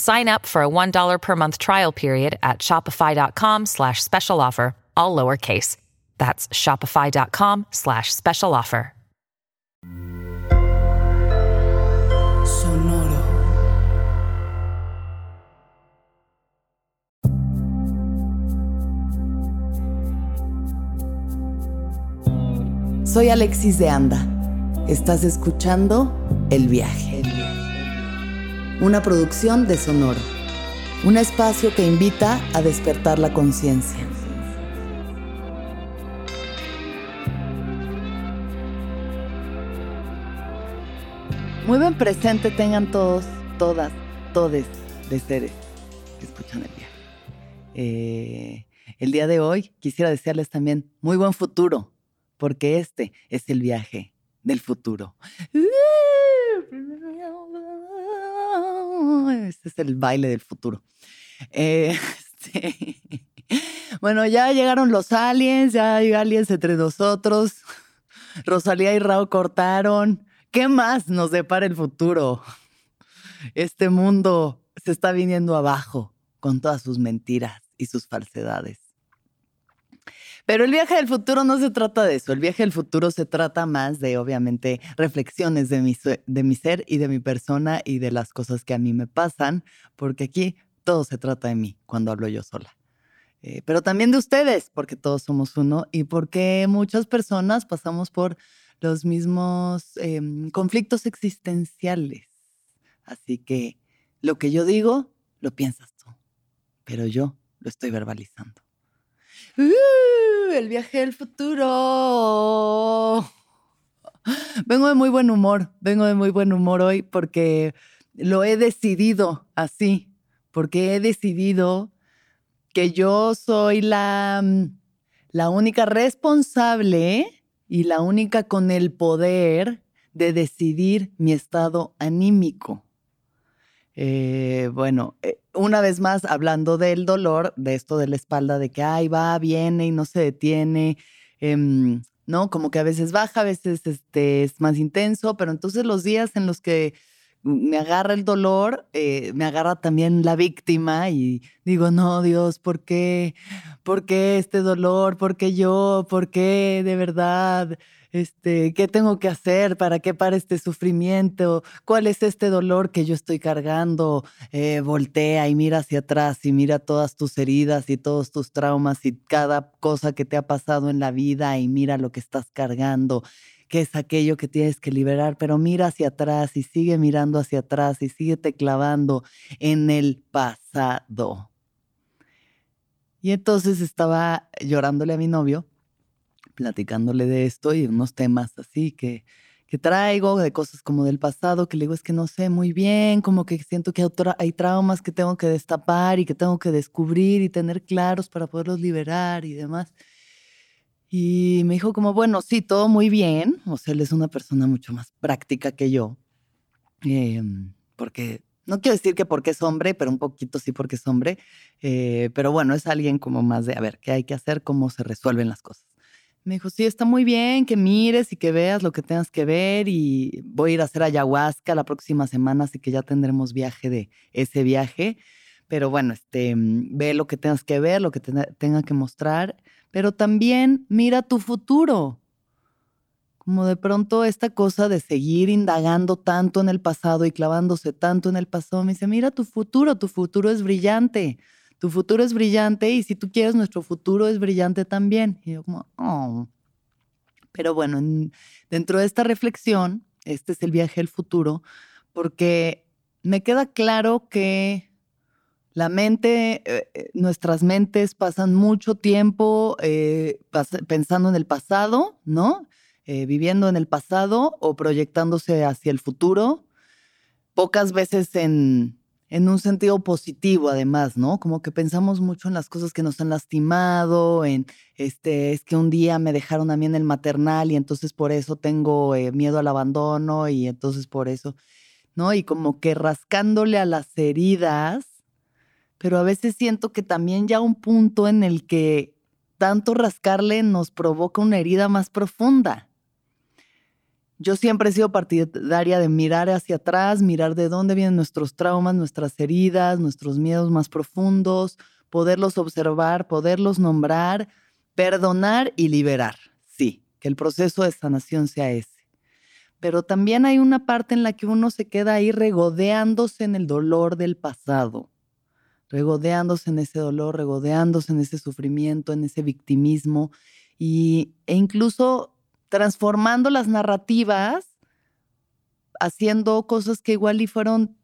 Sign up for a $1 per month trial period at shopify.com slash special offer, all lowercase. That's shopify.com slash special offer. Sonoro. Soy Alexis de Anda. Estás escuchando El Viaje una producción de Sonoro, un espacio que invita a despertar la conciencia. Muy buen presente tengan todos, todas, todes de seres que escuchan el viaje. Eh, el día de hoy quisiera desearles también muy buen futuro, porque este es el viaje del futuro. Este es el baile del futuro. Eh, bueno, ya llegaron los aliens, ya hay aliens entre nosotros. Rosalía y Rao cortaron. ¿Qué más nos depara el futuro? Este mundo se está viniendo abajo con todas sus mentiras y sus falsedades. Pero el viaje del futuro no se trata de eso. El viaje del futuro se trata más de, obviamente, reflexiones de mi, de mi ser y de mi persona y de las cosas que a mí me pasan, porque aquí todo se trata de mí cuando hablo yo sola. Eh, pero también de ustedes, porque todos somos uno y porque muchas personas pasamos por los mismos em, conflictos existenciales. Así que lo que yo digo, lo piensas tú, pero yo lo estoy verbalizando. ¡Uh! el viaje del futuro. Vengo de muy buen humor, vengo de muy buen humor hoy porque lo he decidido así, porque he decidido que yo soy la, mm, la única responsable y la única con el poder de decidir mi estado anímico. Eh, bueno, eh, una vez más, hablando del dolor, de esto de la espalda, de que, ay, va, viene y no se detiene, em, ¿no? Como que a veces baja, a veces este, es más intenso, pero entonces los días en los que me agarra el dolor, eh, me agarra también la víctima y digo, no, Dios, ¿por qué? ¿Por qué este dolor? ¿Por qué yo? ¿Por qué de verdad? Este, ¿qué tengo que hacer para que pare este sufrimiento? ¿Cuál es este dolor que yo estoy cargando? Eh, voltea y mira hacia atrás y mira todas tus heridas y todos tus traumas y cada cosa que te ha pasado en la vida y mira lo que estás cargando qué es aquello que tienes que liberar, pero mira hacia atrás y sigue mirando hacia atrás y sigue te clavando en el pasado. Y entonces estaba llorándole a mi novio platicándole de esto y unos temas así que, que traigo, de cosas como del pasado, que le digo es que no sé muy bien, como que siento que hay traumas que tengo que destapar y que tengo que descubrir y tener claros para poderlos liberar y demás. Y me dijo como, bueno, sí, todo muy bien. O sea, él es una persona mucho más práctica que yo. Em, porque, no quiero decir que porque es hombre, pero un poquito sí porque es hombre. Eh, pero bueno, es alguien como más de, a ver, ¿qué hay que hacer? ¿Cómo se resuelven las cosas? Me dijo, sí, está muy bien que mires y que veas lo que tengas que ver y voy a ir a hacer ayahuasca la próxima semana, así que ya tendremos viaje de ese viaje. Pero bueno, este, mm, ve lo que tengas que ver, lo que tenga que mostrar, pero también mira tu futuro. Como de pronto esta cosa de seguir indagando tanto en el pasado y clavándose tanto en el pasado, me dice, mira tu futuro, tu futuro es brillante tu futuro es brillante y si tú quieres, nuestro futuro es brillante también. Y yo como, oh. Pero bueno, dentro de esta reflexión, este es el viaje al futuro, porque me queda claro que la mente, eh, eh, nuestras mentes pasan mucho tiempo eh, pensando en el pasado, ¿no? viviendo en el pasado o proyectándose hacia el futuro, pocas veces en en un sentido positivo además, ¿no? Como que pensamos mucho en las cosas que nos han lastimado, en este, es que un día me dejaron a mí en el maternal y entonces por eso tengo eh, miedo al abandono y entonces por eso, ¿no? Y como que rascándole a las heridas, pero a veces siento que también ya un punto en el que tanto rascarle nos provoca una herida más profunda yo siempre he sido partidaria de mirar hacia atrás, mirar de dónde vienen nuestros traumas, nuestras heridas, nuestros miedos más profundos, poderlos observar, poderlos nombrar, perdonar y liberar. Sí, que el proceso de sanación sea ese. Pero también hay una parte en la que uno se queda ahí regodeándose en el dolor del pasado, regodeándose en ese dolor, regodeándose en ese sufrimiento, en ese victimismo y, e incluso transformando las narrativas, haciendo cosas que igual y fueron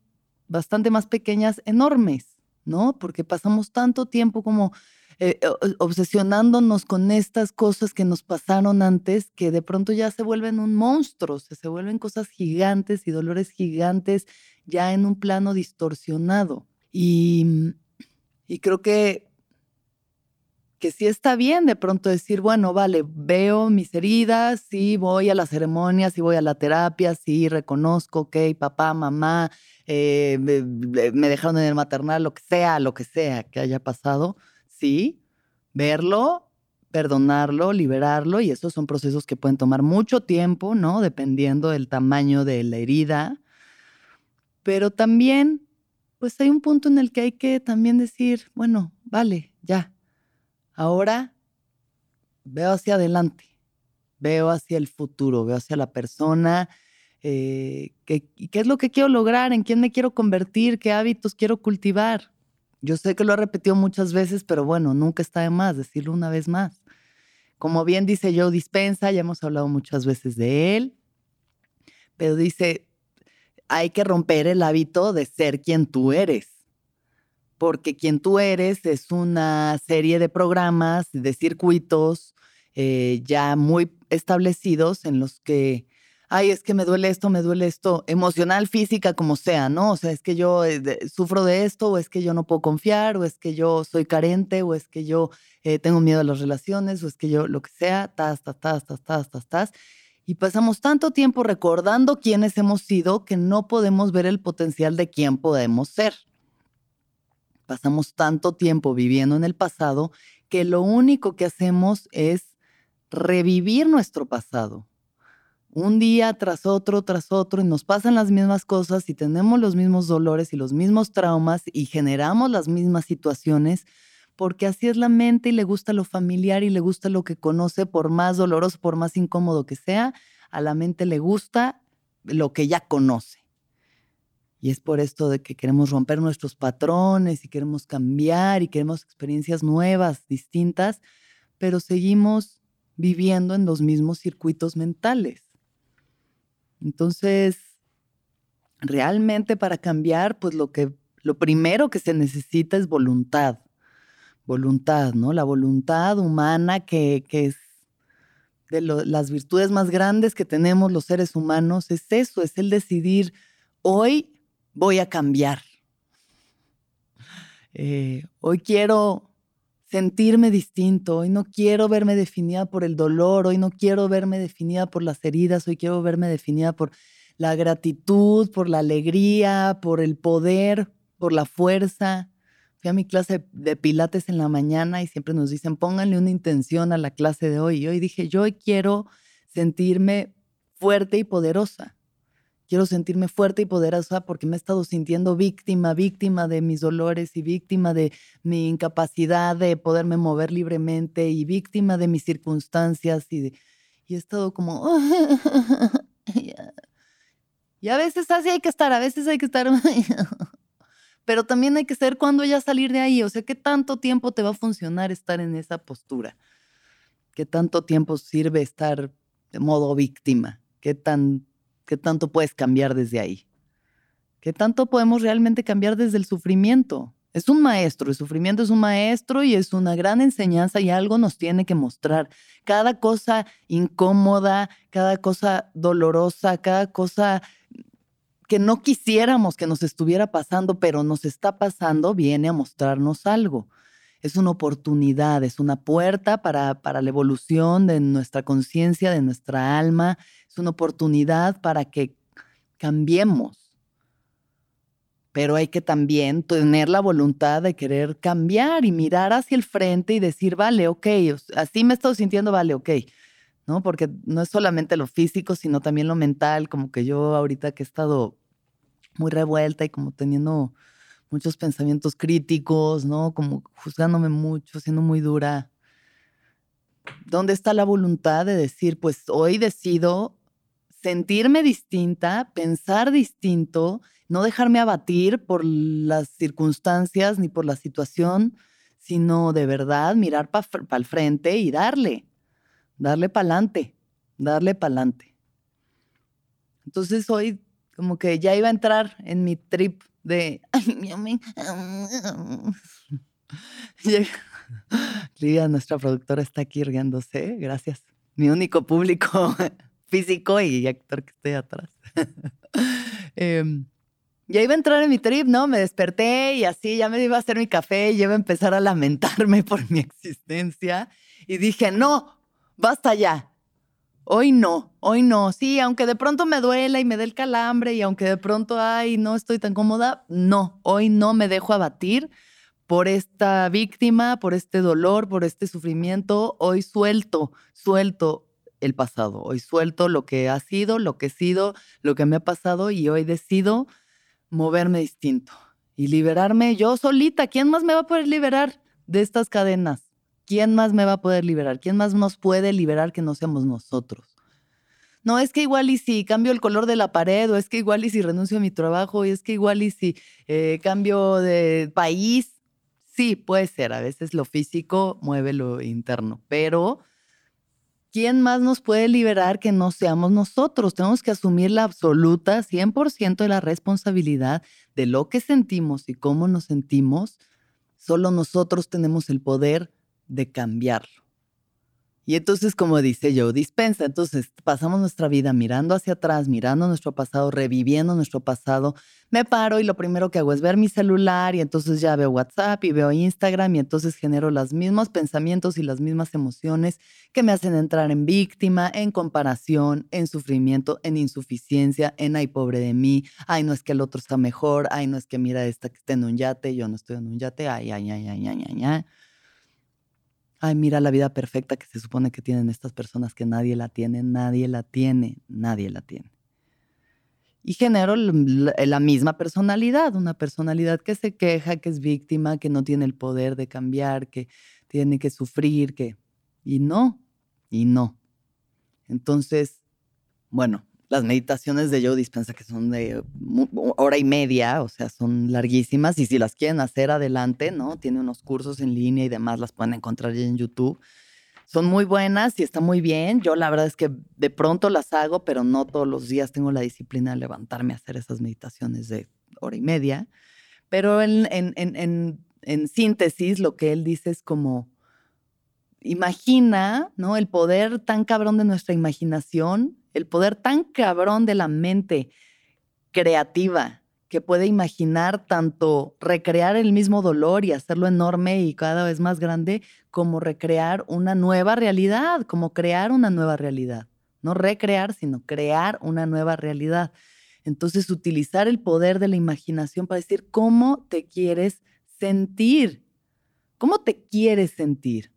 bastante más pequeñas, enormes, ¿no? Porque pasamos tanto tiempo como eh, obsesionándonos con estas cosas que nos pasaron antes, que de pronto ya se vuelven un monstruo, se, vuelven cosas gigantes y dolores gigantes ya en un plano distorsionado. Y creo que que sí está bien de pronto decir, bueno, vale, veo mis heridas, sí voy a las ceremonias, sí voy a la terapia, sí reconozco, ok, papá, mamá, eh, me, dejaron en el maternal, lo que sea, lo que sea que haya pasado, sí, verlo, perdonarlo, liberarlo, y esos son procesos que pueden tomar mucho tiempo, ¿no? Dependiendo del tamaño de la herida, pero también, pues hay un punto en el que hay que también decir, bueno, vale, ya, Ahora veo hacia adelante, veo hacia el futuro, veo hacia la persona, eh, qué es lo que quiero lograr, en quién me quiero convertir, qué hábitos quiero cultivar. Yo sé que lo he repetido muchas veces, pero bueno, nunca está de más decirlo una vez más. Como bien dice Joe Dispensa, ya hemos hablado muchas veces de él, pero dice, hay que romper el hábito de ser quien tú eres porque quien tú eres es una serie de programas, de circuitos eh, ya muy establecidos en los que, ay, es que me duele esto, me duele esto, emocional, física, como sea, ¿no? O sea, es que yo eh, sufro de esto, o es que yo no puedo confiar, o es que yo soy carente, o es que yo eh, tengo miedo a las relaciones, o es que yo lo que sea, tas, tas, tas, tas, tas, tas, tas. Y pasamos tanto tiempo recordando quiénes hemos sido que no podemos ver el potencial de quién podemos ser. Pasamos tanto tiempo viviendo en el pasado que lo único que hacemos es revivir nuestro pasado. Un día tras otro, tras otro, y nos pasan las mismas cosas y tenemos los mismos dolores y los mismos traumas y generamos las mismas situaciones, porque así es la mente y le gusta lo familiar y le gusta lo que conoce, por más doloroso, por más incómodo que sea, a la mente le gusta lo que ya conoce. Y es por esto de que queremos romper nuestros patrones y queremos cambiar y queremos experiencias nuevas, distintas, pero seguimos viviendo en los mismos circuitos mentales. Entonces, realmente para cambiar, pues lo que lo primero que se necesita es voluntad. Voluntad, ¿no? La voluntad humana que, que es de las virtudes más grandes que tenemos los seres humanos, es eso, es el decidir hoy voy a cambiar. Eh, hoy quiero sentirme distinto, hoy no quiero verme definida por el dolor, hoy no quiero verme definida por las heridas, hoy quiero verme definida por la gratitud, por la alegría, por el poder, por la fuerza. fui a mi clase de pilates en la mañana y siempre nos dicen, pónganle una intención a la clase de hoy. Y hoy dije, yo quiero sentirme fuerte y poderosa. Quiero sentirme fuerte y poderosa porque me he estado sintiendo víctima, víctima de mis dolores y víctima de mi incapacidad de poderme mover libremente y víctima de mis circunstancias y, y he estado como... y a veces así hay que estar, a veces hay que estar... Pero también hay que saber cuándo ya salir de ahí. O sea, ¿qué tanto tiempo te va a funcionar estar en esa postura? ¿Qué tanto tiempo sirve estar de modo víctima? ¿Qué tan ¿Qué tanto puedes cambiar desde ahí? ¿Qué tanto podemos realmente cambiar desde el sufrimiento? Es un maestro, el sufrimiento es un maestro y es una gran enseñanza y algo nos tiene que mostrar. Cada cosa incómoda, cada cosa dolorosa, cada cosa que no quisiéramos que nos estuviera pasando, pero nos está pasando, viene a mostrarnos algo. Es una oportunidad, es una puerta para, para la evolución de nuestra conciencia, de nuestra alma, una oportunidad para que cambiemos. Pero hay que también tener la voluntad de querer cambiar y mirar hacia el frente y decir, vale, ok, así me estoy sintiendo, vale, ok. ¿No? Porque no es solamente lo físico, sino también lo mental, como que yo ahorita que he estado muy revuelta y como teniendo muchos pensamientos críticos, ¿no? Como juzgándome mucho, siendo muy dura. ¿Dónde está la voluntad de decir, pues hoy decido sentirme distinta, pensar distinto, no dejarme abatir por las circunstancias ni por la situación, sino de verdad mirar para el frente y darle, darle para adelante, darle para adelante. Entonces hoy como que ya iba a entrar en mi trip de... Lidia, nuestra productora, está aquí riéndose. Gracias. Mi único público físico y actor que estoy atrás. eh, ya iba a entrar en mi trip, ¿no? Me desperté y así ya me iba a hacer mi café y iba a empezar a lamentarme por mi existencia. Y dije, no, basta ya. Hoy no, hoy no. Sí, aunque de pronto me duela y me dé el calambre y aunque de pronto, ay, no estoy tan cómoda, no, hoy no me dejo abatir por esta víctima, por este dolor, por este sufrimiento. Hoy suelto, suelto, el pasado. Hoy suelto lo que ha sido, lo que he sido, lo que me ha pasado y hoy decido moverme distinto y liberarme yo solita. ¿Quién más me va a poder liberar de estas cadenas? ¿Quién más me va a poder liberar? ¿Quién más nos puede liberar que no seamos nosotros? No, es que igual y si cambio el color de la pared, o es que igual y si renuncio a mi trabajo, y es que igual y si eh, cambio de país. Sí, puede ser. A veces lo físico mueve lo interno, pero ¿quién más nos puede liberar que no seamos nosotros? Tenemos que asumir la absoluta 100% de la responsabilidad de lo que sentimos y cómo nos sentimos. Solo nosotros tenemos el poder de cambiarlo. Y entonces, como dice yo, dispensa. Entonces, pasamos nuestra vida mirando hacia atrás, mirando nuestro pasado, reviviendo nuestro pasado. Me paro y lo primero que hago es ver mi celular y entonces ya veo WhatsApp y veo Instagram y entonces genero los mismos pensamientos y las mismas emociones que me hacen entrar en víctima, en comparación, en sufrimiento, en insuficiencia, en ay, pobre de mí, ay, no es que el otro está mejor, ay, no es que mira esta que está en un yate, yo no estoy en un yate, ay, ay, ay, ay, ay, ay. ay ay, mira la vida perfecta que se supone que tienen estas personas que nadie la tiene, nadie la tiene, nadie la tiene. Y genero la misma personalidad, una personalidad que se queja, que es víctima, que no tiene el poder de cambiar, que tiene que sufrir, que... Y no, y no. Entonces, bueno, las meditaciones de Joe Dispensa, que son de hora y media, o sea, son larguísimas, y si las quieren hacer adelante, ¿no? Tiene unos cursos en línea y demás, las pueden encontrar en YouTube. Son muy buenas y está muy bien. Yo la verdad es que de pronto las hago, pero no todos los días tengo la disciplina de levantarme a hacer esas meditaciones de hora y media. Pero en, en, en, en síntesis, lo que él dice es como, imagina, ¿no? El poder tan cabrón de nuestra imaginación el poder tan cabrón de la mente creativa que puede imaginar tanto recrear el mismo dolor y hacerlo enorme y cada vez más grande, como recrear una nueva realidad, como crear una nueva realidad. No recrear, sino crear una nueva realidad. Entonces, utilizar el poder de la imaginación para decir cómo te quieres sentir. ¿Cómo te quieres sentir?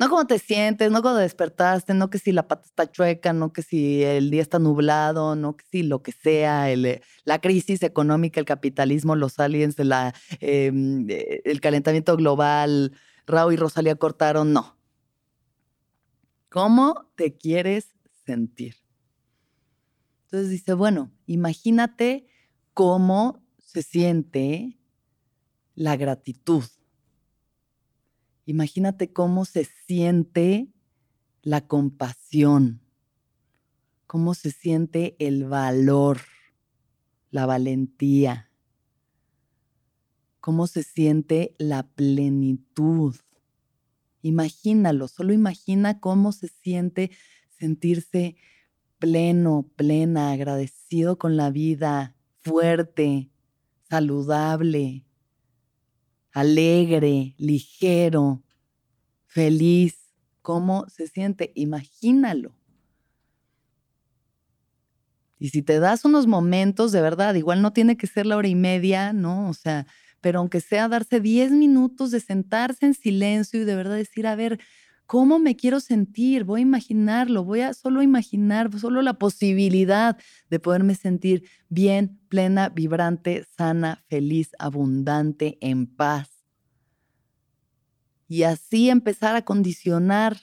No cómo te sientes, no cómo despertaste, no que si la pata está chueca, no que si el día está nublado, no que si lo que sea, el, la crisis económica, el capitalismo, los aliens, em, eh, el calentamiento global, Raúl y Rosalía cortaron, no. ¿Cómo te quieres sentir? Entonces dice, bueno, imagínate cómo se siente la gratitud. Imagínate cómo se siente la compasión, cómo se siente el valor, la valentía, cómo se siente la plenitud. Imagínalo, solo imagina cómo se siente sentirse pleno, plena, agradecido con la vida, fuerte, saludable, alegre, ligero, feliz. ¿Cómo se siente? Imagínalo. Y si te das unos momentos, de verdad, igual no tiene que ser la hora y media, ¿no? O sea, pero aunque sea darse 10 minutos de sentarse en silencio y de verdad decir, a ver, ¿Cómo me quiero sentir? Voy a imaginarlo, voy a solo imaginar, solo la posibilidad de poderme sentir bien, plena, vibrante, sana, feliz, abundante, en paz. Y así empezar a condicionar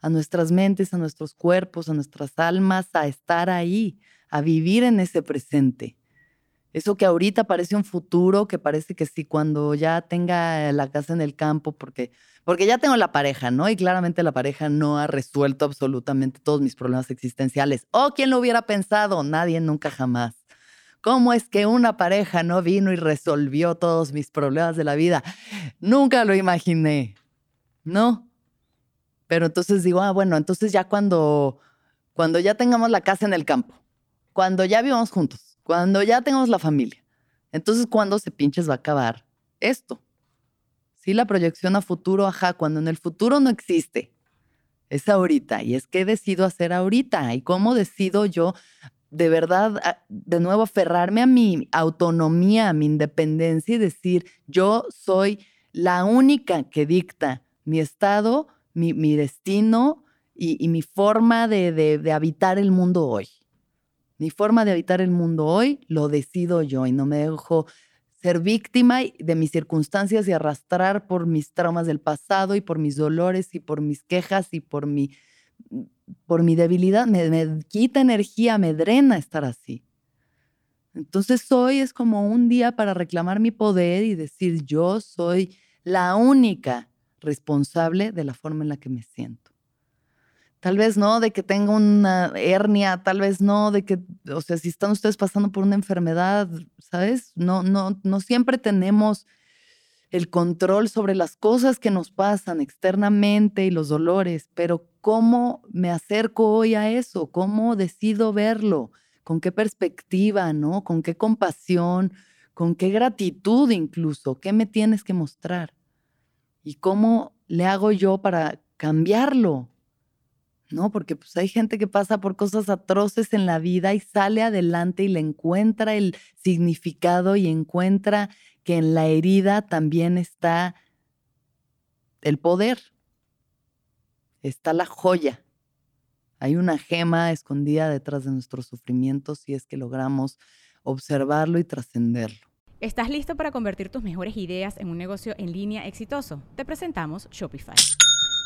a nuestras mentes, a nuestros cuerpos, a nuestras almas, a estar ahí, a vivir en ese presente. Eso que ahorita parece un futuro, que parece que sí, cuando ya tenga la casa en el campo, porque, porque ya tengo la pareja, ¿no? Y claramente la pareja no ha resuelto absolutamente todos mis problemas existenciales. ¿O quién lo hubiera pensado? Nadie, nunca, jamás. ¿Cómo es que una pareja no vino y resolvió todos mis problemas de la vida? Nunca lo imaginé, ¿no? Pero entonces digo, ah, bueno, entonces ya cuando, cuando ya tengamos la casa en el campo, cuando ya vivamos juntos, cuando ya tengamos la familia. Entonces, ¿cuándo se pinches va a acabar esto? Sí, la proyección a futuro, ajá, cuando en el futuro no existe. Es ahorita. Y es que decido hacer ahorita. ¿Y cómo decido yo de verdad, de nuevo, aferrarme a mi autonomía, a mi independencia y decir, yo soy la única que dicta mi estado, mi, destino y, mi forma de habitar el mundo hoy. Mi forma de habitar el mundo hoy lo decido yo y no me dejo ser víctima de mis circunstancias y arrastrar por mis traumas del pasado y por mis dolores y por mis quejas y por mi, por mi debilidad. Me, me quita energía, me drena estar así. Entonces hoy es como un día para reclamar mi poder y decir yo soy la única responsable de la forma en la que me siento. Tal vez no de que tenga una hernia, tal vez no de que, o sea, si están ustedes pasando por una enfermedad, ¿sabes? No, no, no siempre tenemos el control sobre las cosas que nos pasan externamente y los dolores, pero ¿cómo me acerco hoy a eso? ¿Cómo decido verlo? ¿Con qué perspectiva, no? ¿Con qué compasión? ¿Con qué gratitud incluso? ¿Qué me tienes que mostrar? ¿Y cómo le hago yo para cambiarlo? ¿No? Porque pues hay gente que pasa por cosas atroces en la vida y sale adelante y le encuentra el significado y encuentra que en la herida también está el poder, está la joya. Hay una gema escondida detrás de nuestros sufrimientos si es que logramos observarlo y trascenderlo. ¿Estás listo para convertir tus mejores ideas en un negocio en línea exitoso? Te presentamos Shopify.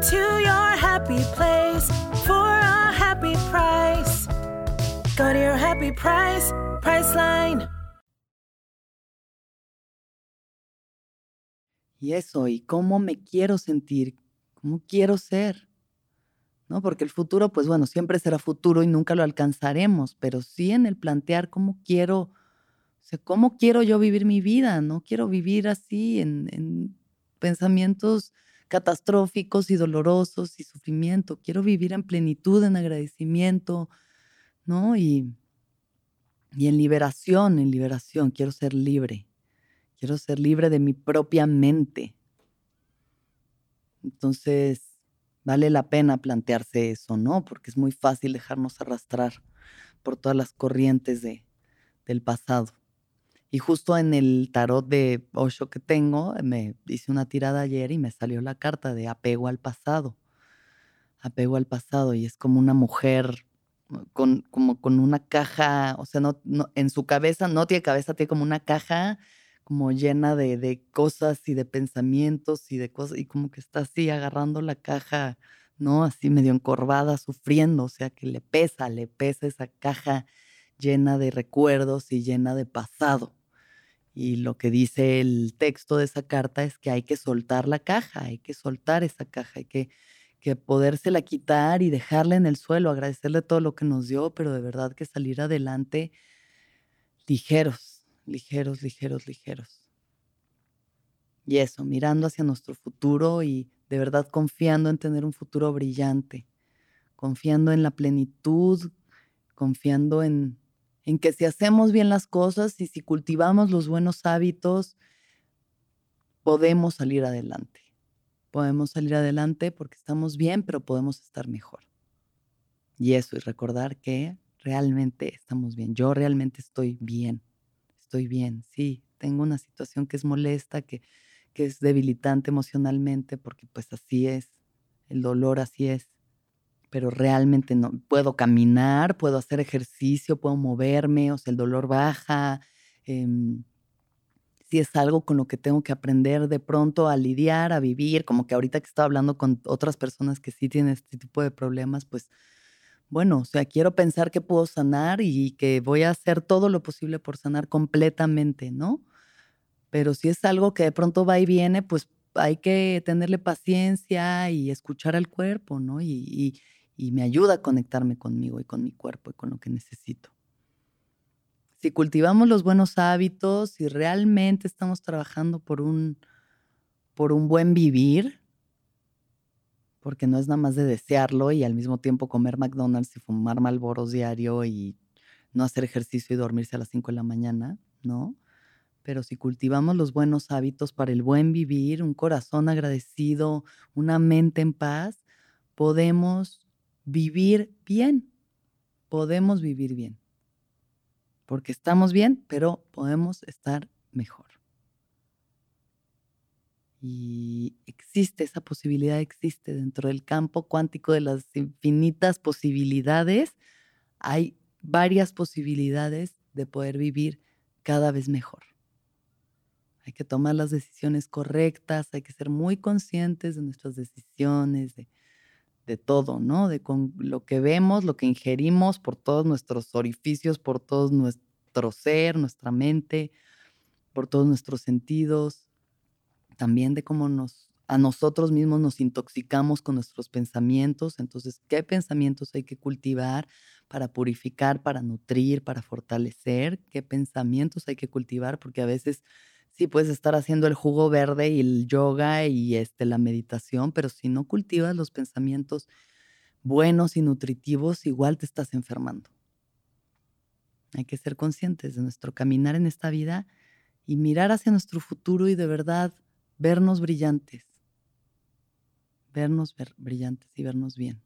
To your happy place for a happy price. Go to your happy price, Priceline. Y eso, y cómo me quiero sentir, cómo quiero ser. ¿No? Porque el futuro, pues bueno, siempre será futuro y nunca lo alcanzaremos, pero sí en el plantear cómo quiero, o sea, cómo quiero yo vivir mi vida, no quiero vivir así en pensamientos catastróficos y dolorosos y sufrimiento, quiero vivir en plenitud, en agradecimiento, ¿no? Y, y en liberación, en liberación, quiero ser libre. Quiero ser libre de mi propia mente. Entonces, vale la pena plantearse eso, ¿no? Porque es muy fácil dejarnos arrastrar por todas las corrientes de, del pasado. Y justo en el tarot de Osho que tengo, me hice una tirada ayer y me salió la carta de apego al pasado. Apego al pasado. Y es como una mujer con, como con una caja, o sea, no, no, en su cabeza, no tiene cabeza, tiene como una caja como llena de, de, cosas y de pensamientos y de cosas, y como que está así agarrando la caja, ¿no? Así medio encorvada, sufriendo, o sea, que le pesa, le pesa esa caja llena de recuerdos y llena de pasado. Y lo que dice el texto de esa carta es que hay que soltar la caja, hay que soltar esa caja, hay que, que podérsela quitar y dejarla en el suelo, agradecerle todo lo que nos dio, pero de verdad que salir adelante ligeros, ligeros, ligeros, ligeros. Y eso, mirando hacia nuestro futuro y de verdad confiando en tener un futuro brillante, confiando en la plenitud, confiando en, en que si hacemos bien las cosas y si cultivamos los buenos hábitos, podemos salir adelante. Podemos salir adelante porque estamos bien, pero podemos estar mejor. Y eso, y recordar que realmente estamos bien. Yo realmente estoy bien estoy bien, sí, tengo una situación que es molesta, que, que es debilitante emocionalmente, porque pues así es, el dolor así es, pero realmente no, puedo caminar, puedo hacer ejercicio, puedo moverme, o sea, el dolor baja, eh, si es algo con lo que tengo que aprender de pronto a lidiar, a vivir, como que ahorita que estaba hablando con otras personas que sí tienen este tipo de problemas, pues bueno, o sea, quiero pensar que puedo sanar y que voy a hacer todo lo posible por sanar completamente, ¿no? Pero si es algo que de pronto va y viene, pues hay que tenerle paciencia y escuchar al cuerpo, ¿no? Y, me ayuda a conectarme conmigo y con mi cuerpo y con lo que necesito. Si cultivamos los buenos hábitos, si realmente estamos trabajando por un, por un buen vivir, porque no es nada más de desearlo y al mismo tiempo comer McDonald's y fumar Malboros diario y no hacer ejercicio y dormirse a las 5 de la mañana, ¿no? Pero si cultivamos los buenos hábitos para el buen vivir, un corazón agradecido, una mente en paz, podemos vivir bien. Podemos vivir bien. Porque estamos bien, pero podemos estar mejor. Y existe esa posibilidad, existe dentro del campo cuántico de las infinitas posibilidades. Hay varias posibilidades de poder vivir cada vez mejor. Hay que tomar las decisiones correctas, hay que ser muy conscientes de nuestras decisiones, de, de todo, ¿no? De con lo que vemos, lo que ingerimos por todos nuestros orificios, por todo nuestro ser, nuestra mente, por todos nuestros sentidos también de cómo nos, a nosotros mismos nos intoxicamos con nuestros pensamientos. Entonces, ¿qué pensamientos hay que cultivar para purificar, para nutrir, para fortalecer? ¿Qué pensamientos hay que cultivar? Porque a veces sí puedes estar haciendo el jugo verde y el yoga y este, la meditación, pero si no cultivas los pensamientos buenos y nutritivos, igual te estás enfermando. Hay que ser conscientes de nuestro caminar en esta vida y mirar hacia nuestro futuro y de verdad vernos brillantes, vernos brillantes y vernos bien.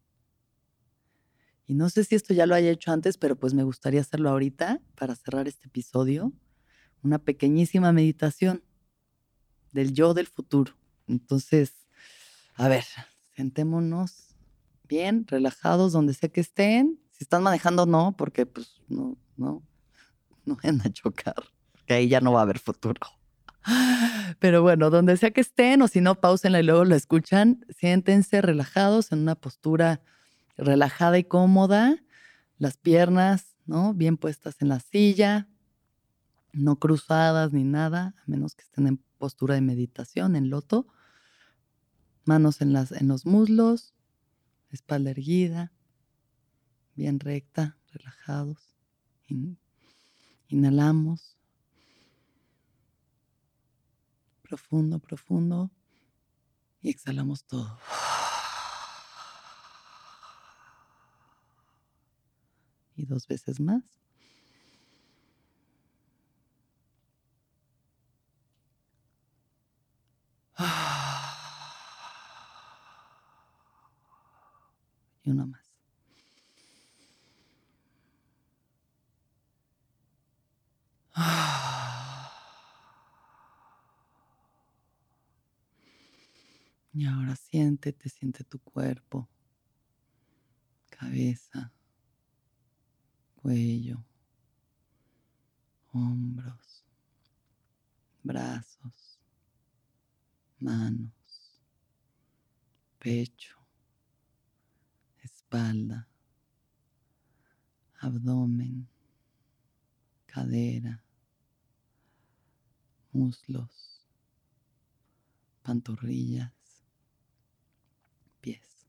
Y no sé si esto ya lo haya hecho antes, pero pues me gustaría hacerlo ahorita para cerrar este episodio. Una pequeñísima meditación del yo del futuro. Entonces, a ver, sentémonos bien, relajados, donde sea que estén. Si están manejando, no, porque pues no, no, no vayan a chocar, que ahí ya no va a haber futuro. Pero bueno, donde sea que estén, o si no, pausenla y luego lo escuchan, siéntense relajados en una postura relajada y cómoda, las piernas, ¿no? Bien puestas en la silla, no cruzadas ni nada, a menos que estén en postura de meditación, en loto. Manos en, las, en los muslos, espalda erguida, bien recta, relajados. inhalamos. Profundo, profundo. Y exhalamos todo. Y dos veces más. Y uno más. Y ahora siéntete, siente tu cuerpo, cabeza, cuello, hombros, brazos, manos, pecho, espalda, abdomen, cadera, muslos, pantorrillas, pies.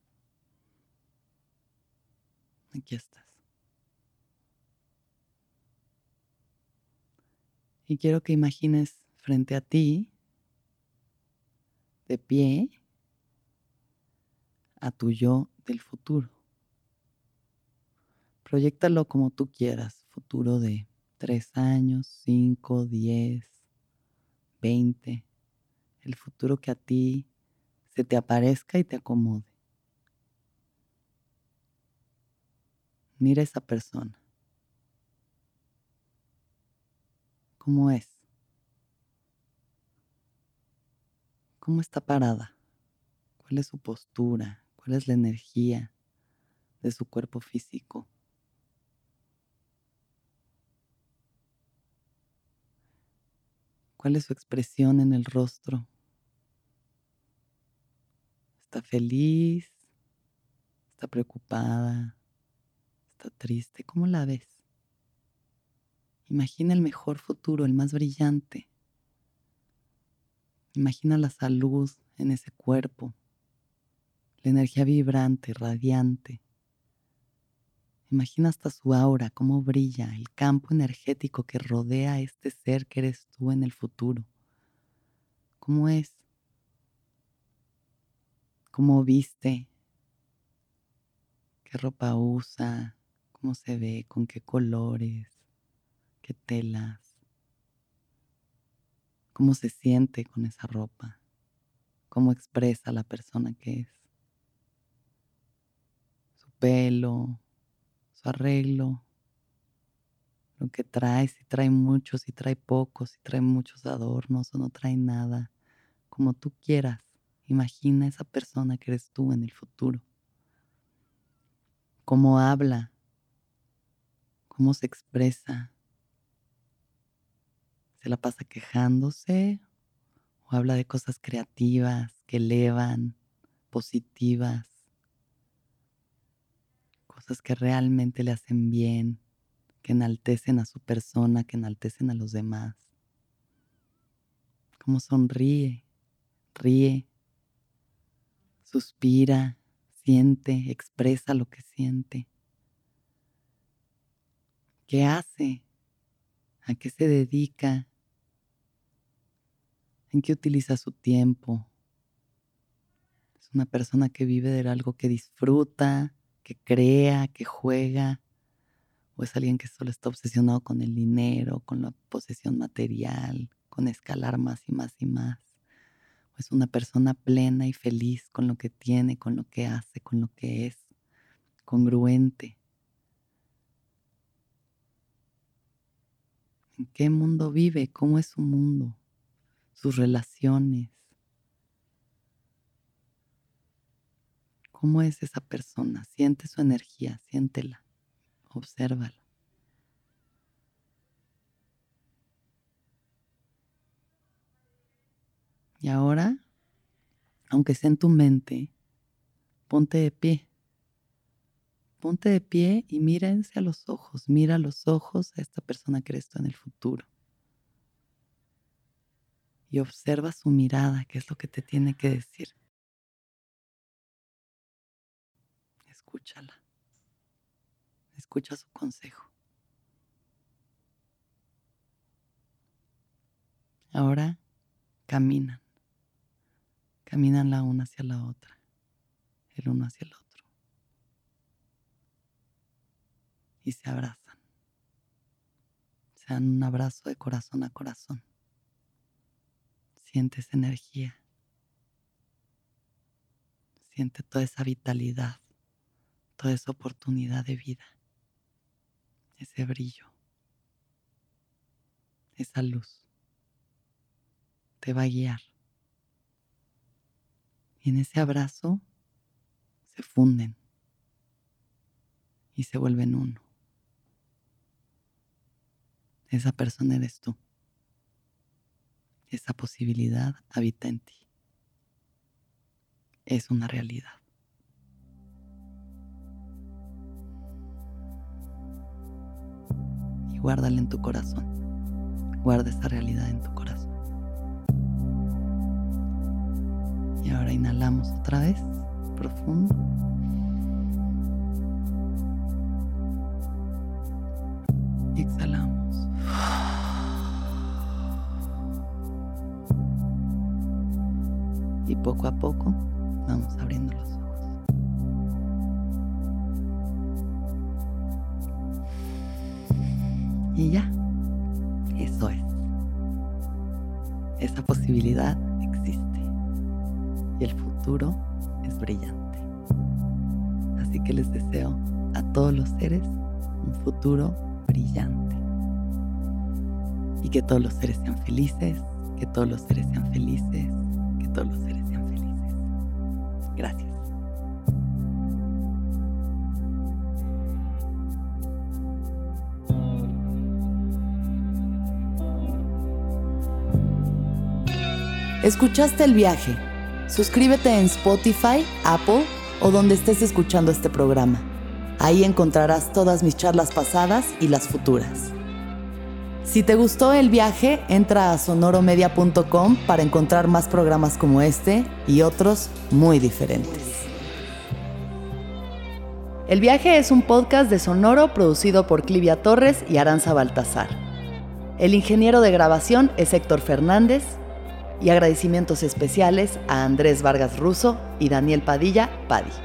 Aquí estás. Y quiero que imagines frente a ti, de pie, a tu yo del futuro. Proyectalo como tú quieras, futuro de tres años, cinco, diez, veinte, el futuro que a ti se te aparezca y te acomode. Mira esa persona. ¿Cómo es? ¿Cómo está parada? ¿Cuál es su postura? ¿Cuál es la energía de su cuerpo físico? ¿Cuál es su expresión en el rostro? ¿Está feliz? ¿Está preocupada? ¿Está triste? ¿Cómo la ves? Imagina el mejor futuro, el más brillante. Imagina la salud en ese cuerpo, la energía vibrante, radiante. Imagina hasta su aura, cómo brilla, el campo energético que rodea a este ser que eres tú en el futuro. ¿Cómo es? ¿Cómo viste? ¿Qué ropa usa? ¿Cómo se ve? ¿Con qué colores? ¿Qué telas? ¿Cómo se siente con esa ropa? ¿Cómo expresa la persona que es? Su pelo, su arreglo, lo que trae, si trae muchos, si trae pocos, si trae muchos adornos o no trae nada, como tú quieras. Imagina esa persona que eres tú en el futuro. Cómo habla, cómo se expresa, se la pasa quejándose o habla de cosas creativas que elevan, positivas, cosas que realmente le hacen bien, que enaltecen a su persona, que enaltecen a los demás. Cómo sonríe, ríe, suspira, siente, expresa lo que siente. ¿Qué hace? ¿A qué se dedica? En qué utiliza su tiempo. Es una persona que vive de algo que disfruta, que crea, que juega, o es alguien que solo está obsesionado con el dinero, con la posesión material, con escalar más y más y más. O es una persona plena y feliz con lo que tiene, con lo que hace, con lo que es, congruente. ¿En qué mundo vive? ¿Cómo es su mundo? Sus relaciones. ¿Cómo es esa persona? Siente su energía, siéntela, obsérvala. Y ahora, aunque sea en tu mente, ponte de pie. Ponte de pie y mírense a los ojos. Mira a los ojos a esta persona que eres tú en el futuro. Y observa su mirada, qué es lo que te tiene que decir. Escúchala. Escucha su consejo. Ahora caminan. Caminan la una hacia la otra, el uno hacia el otro. Y se abrazan. Se dan un abrazo de corazón a corazón. Sientes energía. Siente toda esa vitalidad, toda esa oportunidad de vida, ese brillo, esa luz. Te va a guiar y en ese abrazo se funden y se vuelven uno. Esa persona eres tú. Esa posibilidad habita en ti. Es una realidad. Y guárdala en tu corazón. Guarda esa realidad en tu corazón. Y ahora inhalamos otra vez, profundo. Poco a poco vamos abriendo los ojos. Y ya, eso es. Esa posibilidad existe y el futuro es brillante. Así que les deseo a todos los seres un futuro brillante. Y que todos los seres sean felices, que todos los seres sean felices, que todos los seres ¿Escuchaste el viaje? Suscríbete en Spotify, Apple o donde estés escuchando este programa. Ahí encontrarás todas mis charlas pasadas y las futuras. Si te gustó el viaje, entra a sonoromedia.com para encontrar más programas como este y otros muy diferentes. El viaje es un podcast de Sonoro producido por Clivia Torres y Aranza Baltazar. El ingeniero de grabación es Héctor Fernández y agradecimientos especiales a Andrés Vargas Russo y Daniel Padilla Padi.